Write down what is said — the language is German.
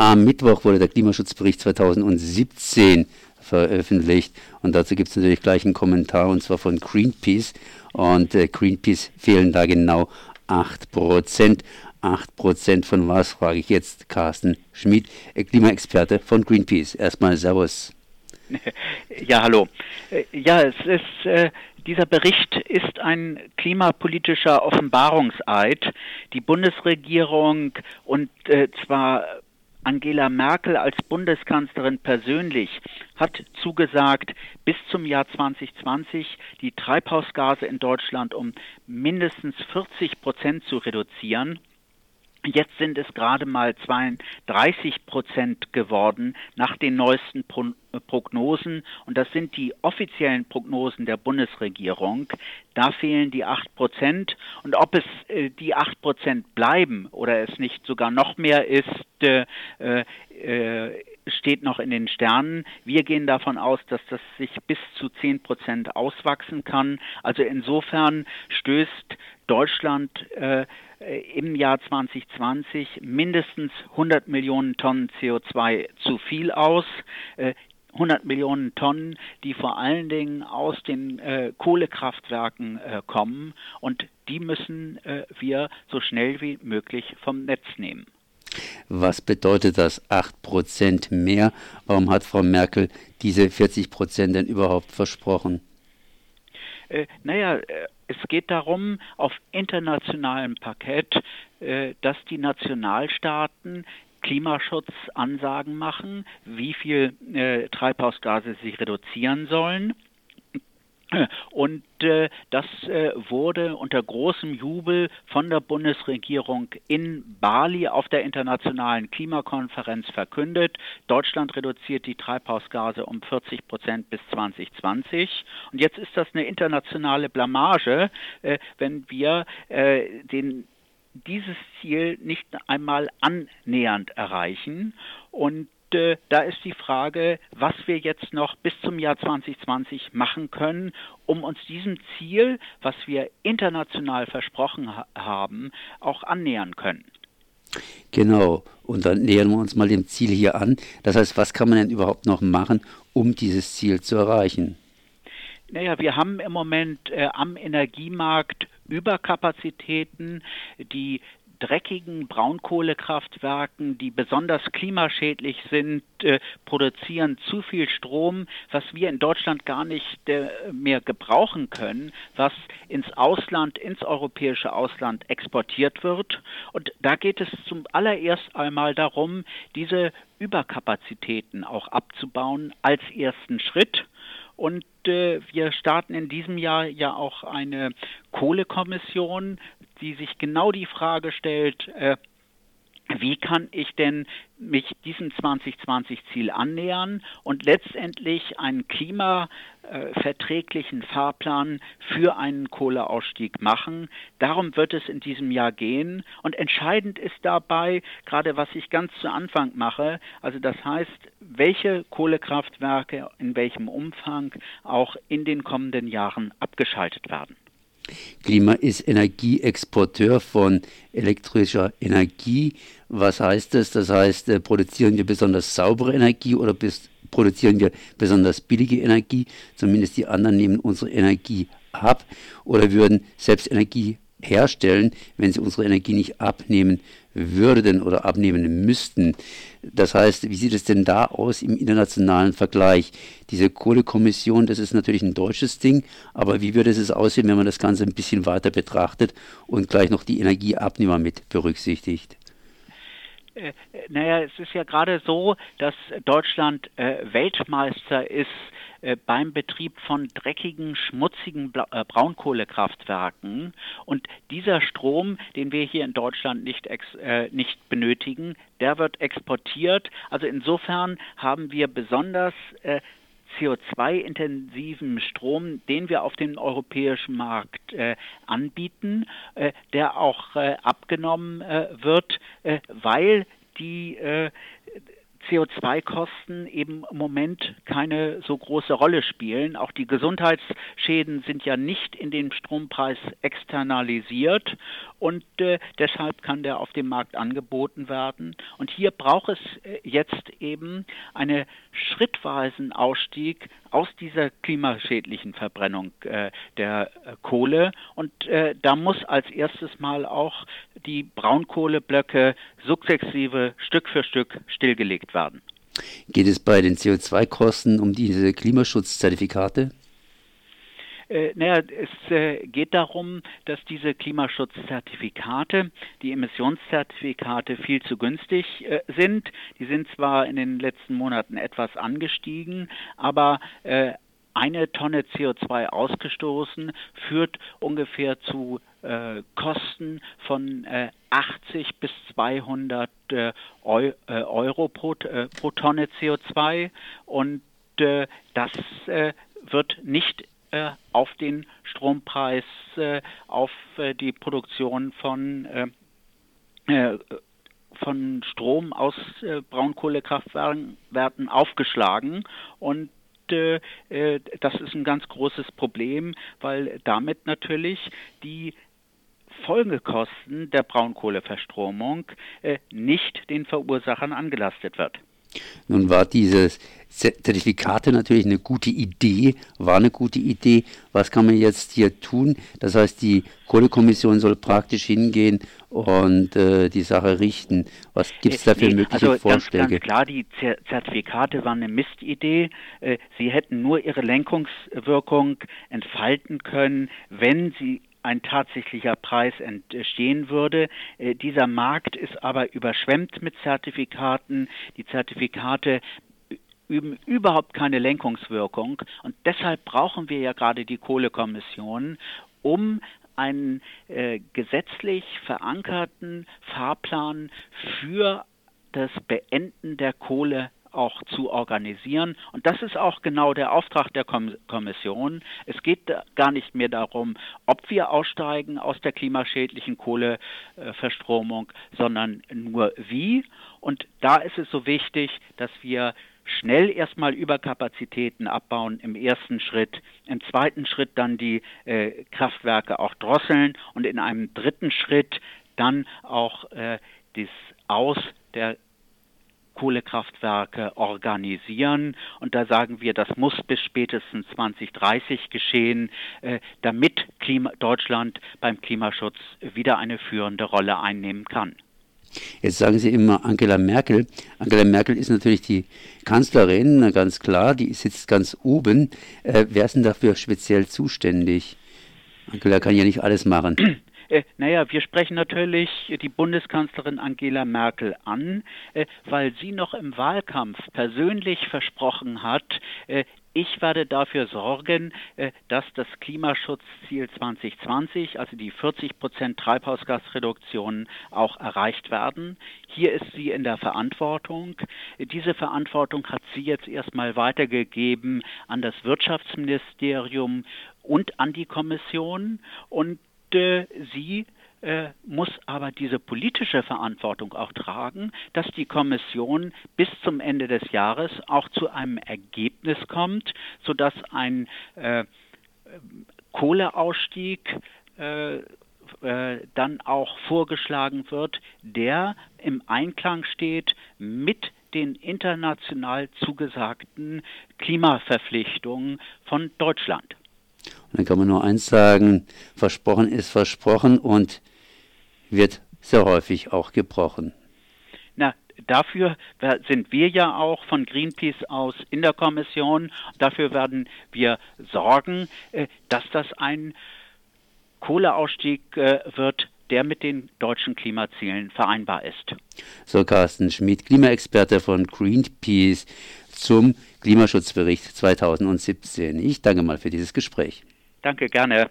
Am Mittwoch wurde der Klimaschutzbericht 2017 veröffentlicht und dazu gibt es natürlich gleich einen Kommentar und zwar von Greenpeace und äh, Greenpeace fehlen da genau 8 Prozent. 8 Prozent von was, frage ich jetzt Carsten Schmid, äh, Klimaexperte von Greenpeace. Erstmal Servus. Ja, hallo. Äh, ja, es ist, äh, dieser Bericht ist ein klimapolitischer Offenbarungseid. Die Bundesregierung und äh, zwar Angela Merkel als Bundeskanzlerin persönlich hat zugesagt, bis zum Jahr 2020 die Treibhausgase in Deutschland um mindestens 40 Prozent zu reduzieren. Jetzt sind es gerade mal 32 Prozent geworden nach den neuesten Pro Prognosen. Und das sind die offiziellen Prognosen der Bundesregierung. Da fehlen die 8 Prozent. Und ob es äh, die 8 Prozent bleiben oder es nicht sogar noch mehr ist, äh, äh, steht noch in den Sternen. Wir gehen davon aus, dass das sich bis zu 10 Prozent auswachsen kann. Also insofern stößt Deutschland äh, im Jahr 2020 mindestens 100 Millionen Tonnen CO2 zu viel aus. Äh, 100 Millionen Tonnen, die vor allen Dingen aus den äh, Kohlekraftwerken äh, kommen und die müssen äh, wir so schnell wie möglich vom Netz nehmen. Was bedeutet das 8% mehr? Warum hat Frau Merkel diese 40% denn überhaupt versprochen? Äh, naja, äh, es geht darum, auf internationalem Parkett, äh, dass die Nationalstaaten Klimaschutzansagen machen, wie viel äh, Treibhausgase sie reduzieren sollen. Und äh, das äh, wurde unter großem Jubel von der Bundesregierung in Bali auf der internationalen Klimakonferenz verkündet. Deutschland reduziert die Treibhausgase um 40 Prozent bis 2020. Und jetzt ist das eine internationale Blamage, äh, wenn wir äh, den dieses Ziel nicht einmal annähernd erreichen. Und äh, da ist die Frage, was wir jetzt noch bis zum Jahr 2020 machen können, um uns diesem Ziel, was wir international versprochen ha haben, auch annähern können. Genau, und dann nähern wir uns mal dem Ziel hier an. Das heißt, was kann man denn überhaupt noch machen, um dieses Ziel zu erreichen? Naja, wir haben im Moment äh, am Energiemarkt Überkapazitäten, die dreckigen Braunkohlekraftwerken, die besonders klimaschädlich sind, äh, produzieren zu viel Strom, was wir in Deutschland gar nicht äh, mehr gebrauchen können, was ins Ausland, ins europäische Ausland exportiert wird. Und da geht es zum allererst einmal darum, diese Überkapazitäten auch abzubauen als ersten Schritt. Und äh, wir starten in diesem Jahr ja auch eine Kohlekommission, die sich genau die Frage stellt, äh, wie kann ich denn mich diesem 2020-Ziel annähern und letztendlich einen klimaverträglichen Fahrplan für einen Kohleausstieg machen. Darum wird es in diesem Jahr gehen. Und entscheidend ist dabei, gerade was ich ganz zu Anfang mache, also das heißt, welche Kohlekraftwerke in welchem Umfang auch in den kommenden Jahren abgeschaltet werden. Klima ist Energieexporteur von elektrischer Energie. Was heißt das? Das heißt, äh, produzieren wir besonders saubere Energie oder bis, produzieren wir besonders billige Energie? Zumindest die anderen nehmen unsere Energie ab oder würden selbst Energie herstellen, wenn sie unsere Energie nicht abnehmen würden oder abnehmen müssten. Das heißt, wie sieht es denn da aus im internationalen Vergleich? Diese Kohlekommission, das ist natürlich ein deutsches Ding, aber wie würde es aussehen, wenn man das Ganze ein bisschen weiter betrachtet und gleich noch die Energieabnehmer mit berücksichtigt? Äh, naja, es ist ja gerade so, dass Deutschland äh, Weltmeister ist äh, beim Betrieb von dreckigen, schmutzigen Bla äh, Braunkohlekraftwerken. Und dieser Strom, den wir hier in Deutschland nicht, äh, nicht benötigen, der wird exportiert. Also insofern haben wir besonders äh, CO2-intensiven Strom, den wir auf dem europäischen Markt äh, anbieten, äh, der auch äh, abgenommen wird, weil die äh, CO2-Kosten eben im Moment keine so große Rolle spielen. Auch die Gesundheitsschäden sind ja nicht in den Strompreis externalisiert und äh, deshalb kann der auf dem Markt angeboten werden. Und hier braucht es äh, jetzt eben einen schrittweisen Ausstieg aus dieser klimaschädlichen Verbrennung äh, der äh, Kohle. Und äh, da muss als erstes Mal auch die Braunkohleblöcke sukzessive Stück für Stück stillgelegt werden. Geht es bei den CO2-Kosten um diese Klimaschutzzertifikate? Äh, naja, es äh, geht darum, dass diese Klimaschutzzertifikate, die Emissionszertifikate viel zu günstig äh, sind. Die sind zwar in den letzten Monaten etwas angestiegen, aber äh, eine Tonne CO2 ausgestoßen führt ungefähr zu äh, Kosten von äh, 80 bis 200 äh, Eu äh, Euro pro, pro, Tonne CO2 und das wird nicht auf den Strompreis, äh, auf äh, die Produktion von von Strom aus Braunkohlekraftwerken aufgeschlagen und das ist ein ganz großes Problem, weil damit natürlich die Folgekosten der Braunkohleverstromung nicht den Verursachern angelastet wird. Nun war dieses Zertifikate natürlich eine gute Idee, war eine gute Idee. Was kann man jetzt hier tun? Das heißt, die Kohlekommission soll praktisch hingehen und äh, die Sache richten. Was gibt es da für nee, mögliche also Vorschläge? Ganz, ganz klar, die Zertifikate waren eine Mistidee. Äh, sie hätten nur ihre Lenkungswirkung entfalten können, wenn sie ein tatsächlicher Preis entstehen würde. Äh, dieser Markt ist aber überschwemmt mit Zertifikaten. Die Zertifikate üben überhaupt keine Lenkungswirkung und deshalb brauchen wir ja gerade die Kohlekommission, um einen äh, gesetzlich verankerten Fahrplan für das Beenden der Kohle auch zu organisieren. Und das ist auch genau der Auftrag der Kommission. Es geht gar nicht mehr darum, ob wir aussteigen aus der klimaschädlichen Kohleverstromung, sondern nur wie. Und da ist es so wichtig, dass wir schnell erstmal Überkapazitäten abbauen im ersten Schritt, im zweiten Schritt dann die äh, Kraftwerke auch drosseln und in einem dritten Schritt dann auch äh, das Aus der Kohlekraftwerke organisieren. Und da sagen wir, das muss bis spätestens 2030 geschehen, äh, damit Klima Deutschland beim Klimaschutz wieder eine führende Rolle einnehmen kann. Jetzt sagen Sie immer Angela Merkel. Angela Merkel ist natürlich die Kanzlerin, ganz klar, die sitzt ganz oben. Äh, wer ist denn dafür speziell zuständig? Angela kann ja nicht alles machen. Äh, naja, wir sprechen natürlich die Bundeskanzlerin Angela Merkel an, äh, weil sie noch im Wahlkampf persönlich versprochen hat, äh, ich werde dafür sorgen, äh, dass das Klimaschutzziel 2020, also die 40 Prozent Treibhausgasreduktion, auch erreicht werden. Hier ist sie in der Verantwortung. Diese Verantwortung hat sie jetzt erstmal weitergegeben an das Wirtschaftsministerium und an die Kommission. Und äh, sie muss aber diese politische Verantwortung auch tragen, dass die Kommission bis zum Ende des Jahres auch zu einem Ergebnis kommt, sodass ein äh, Kohleausstieg äh, äh, dann auch vorgeschlagen wird, der im Einklang steht mit den international zugesagten Klimaverpflichtungen von Deutschland. Und dann kann man nur eins sagen, versprochen ist versprochen und wird sehr häufig auch gebrochen. Na, dafür sind wir ja auch von Greenpeace aus in der Kommission. Dafür werden wir sorgen, äh, dass das ein Kohleausstieg äh, wird, der mit den deutschen Klimazielen vereinbar ist. So Carsten Schmid, Klimaexperte von Greenpeace zum Klimaschutzbericht 2017. Ich danke mal für dieses Gespräch. Danke, gerne.